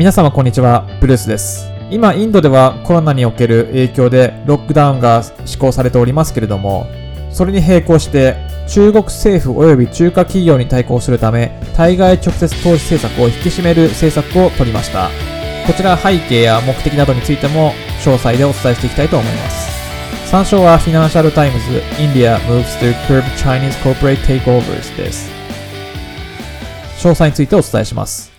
皆様こんにちは、ブルースです。今、インドではコロナにおける影響でロックダウンが施行されておりますけれども、それに並行して中国政府及び中華企業に対抗するため、対外直接投資政策を引き締める政策を取りました。こちら背景や目的などについても詳細でお伝えしていきたいと思います。参照はフィナンシャルタイムズ India moves to curb Chinese corporate takeovers です。詳細についてお伝えします。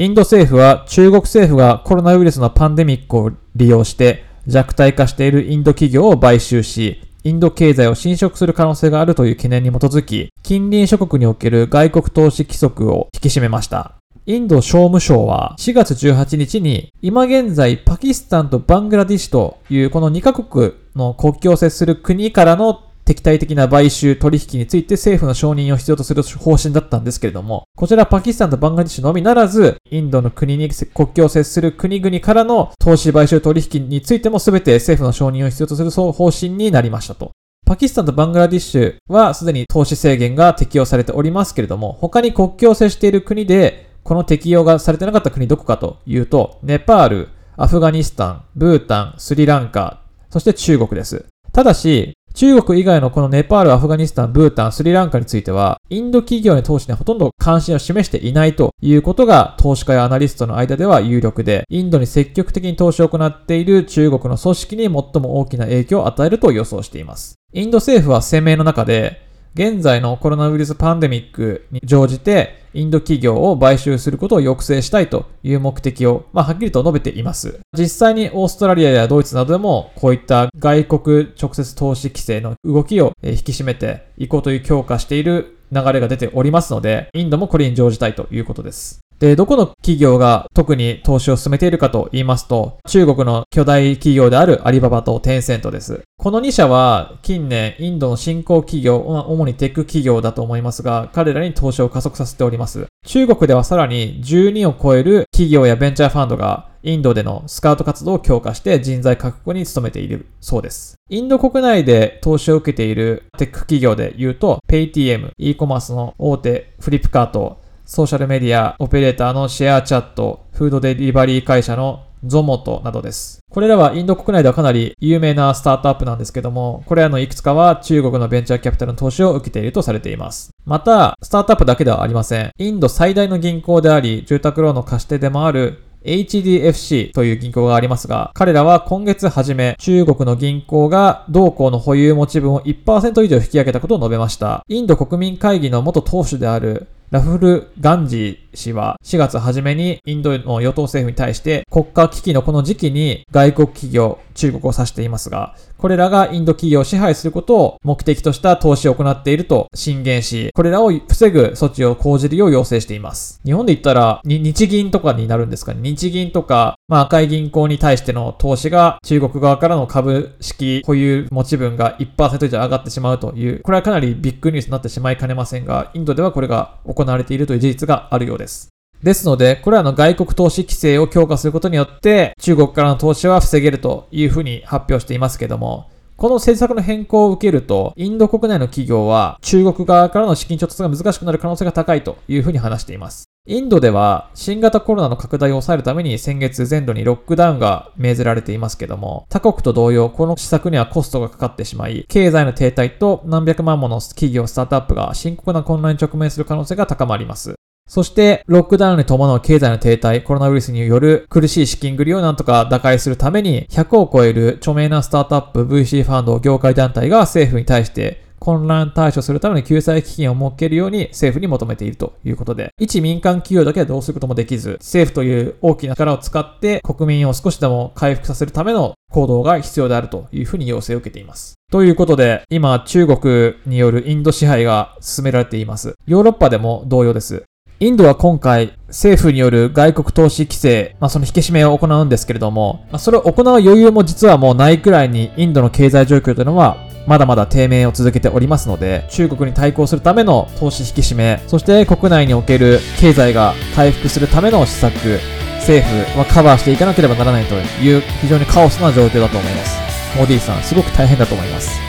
インド政府は中国政府がコロナウイルスのパンデミックを利用して弱体化しているインド企業を買収し、インド経済を侵食する可能性があるという懸念に基づき、近隣諸国における外国投資規則を引き締めました。インド商務省は4月18日に今現在パキスタンとバングラディッシュというこの2カ国の国境を接する国からの敵対的な買収取引について政府の承認を必要とする方針だったんですけれども、こちらパキスタンとバングラディッシュのみならず、インドの国に国境を接する国々からの投資買収取引についても全て政府の承認を必要とする方針になりましたと。パキスタンとバングラディッシュはすでに投資制限が適用されておりますけれども、他に国境を接している国で、この適用がされてなかった国どこかというと、ネパール、アフガニスタン、ブータン、スリランカ、そして中国です。ただし、中国以外のこのネパール、アフガニスタン、ブータン、スリランカについては、インド企業に投資にほとんど関心を示していないということが、投資家やアナリストの間では有力で、インドに積極的に投資を行っている中国の組織に最も大きな影響を与えると予想しています。インド政府は声明の中で、現在のコロナウイルスパンデミックに乗じて、インド企業を買収することを抑制したいという目的を、まあ、はっきりと述べています。実際にオーストラリアやドイツなどでも、こういった外国直接投資規制の動きを引き締めていこうという強化している流れが出ておりますので、インドもこれに乗じたいということです。で、どこの企業が特に投資を進めているかと言いますと、中国の巨大企業であるアリババとテンセントです。この2社は近年インドの新興企業、主にテック企業だと思いますが、彼らに投資を加速させております。中国ではさらに12を超える企業やベンチャーファンドがインドでのスカウト活動を強化して人材確保に努めているそうです。インド国内で投資を受けているテック企業で言うと、Paytm、e コマースの大手フリップカート、ソーシャルメディアオペレーターのシェアチャット、フードデリバリー会社のゾモトなどです。これらはインド国内ではかなり有名なスタートアップなんですけども、これらのいくつかは中国のベンチャーキャピタルの投資を受けているとされています。また、スタートアップだけではありません。インド最大の銀行であり、住宅ローンの貸し手でもある HDFC という銀行がありますが、彼らは今月初め、中国の銀行が同行の保有持ち分を1%以上引き上げたことを述べました。インド国民会議の元党首であるラフル・ガンジー氏は4月初めにインドの与党政府に対して国家危機のこの時期に外国企業、中国を指していますが、これらがインド企業を支配することを目的とした投資を行っていると進言し、これらを防ぐ措置を講じるよう要請しています。日本で言ったら、日銀とかになるんですかね。日銀とか、まあ赤い銀行に対しての投資が中国側からの株式保有持ち分が1%以上上がってしまうという、これはかなりビッグニュースになってしまいかねませんが、インドではこれが行われているという事実があるようです。ですですので、これらの外国投資規制を強化することによって、中国からの投資は防げるというふうに発表していますけども、この政策の変更を受けると、インド国内の企業は中国側からの資金調達が難しくなる可能性が高いというふうに話しています。インドでは新型コロナの拡大を抑えるために先月全土にロックダウンが命ぜられていますけども、他国と同様この施策にはコストがかかってしまい、経済の停滞と何百万もの企業、スタートアップが深刻な混乱に直面する可能性が高まります。そして、ロックダウンに伴う経済の停滞、コロナウイルスによる苦しい資金繰りをなんとか打開するために、100を超える著名なスタートアップ、VC ファンド、業界団体が政府に対して混乱対処するための救済基金を設けるように政府に求めているということで、一民間企業だけはどうすることもできず、政府という大きな力を使って国民を少しでも回復させるための行動が必要であるというふうに要請を受けています。ということで、今中国によるインド支配が進められています。ヨーロッパでも同様です。インドは今回、政府による外国投資規制、まあ、その引き締めを行うんですけれども、まあ、それを行う余裕も実はもうないくらいに、インドの経済状況というのは、まだまだ低迷を続けておりますので、中国に対抗するための投資引き締め、そして国内における経済が回復するための施策、政府はカバーしていかなければならないという非常にカオスな状況だと思います。モディさん、すごく大変だと思います。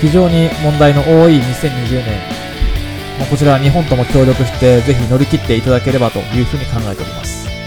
非常に問題の多い2020年、こちらは日本とも協力してぜひ乗り切っていただければというふうに考えております。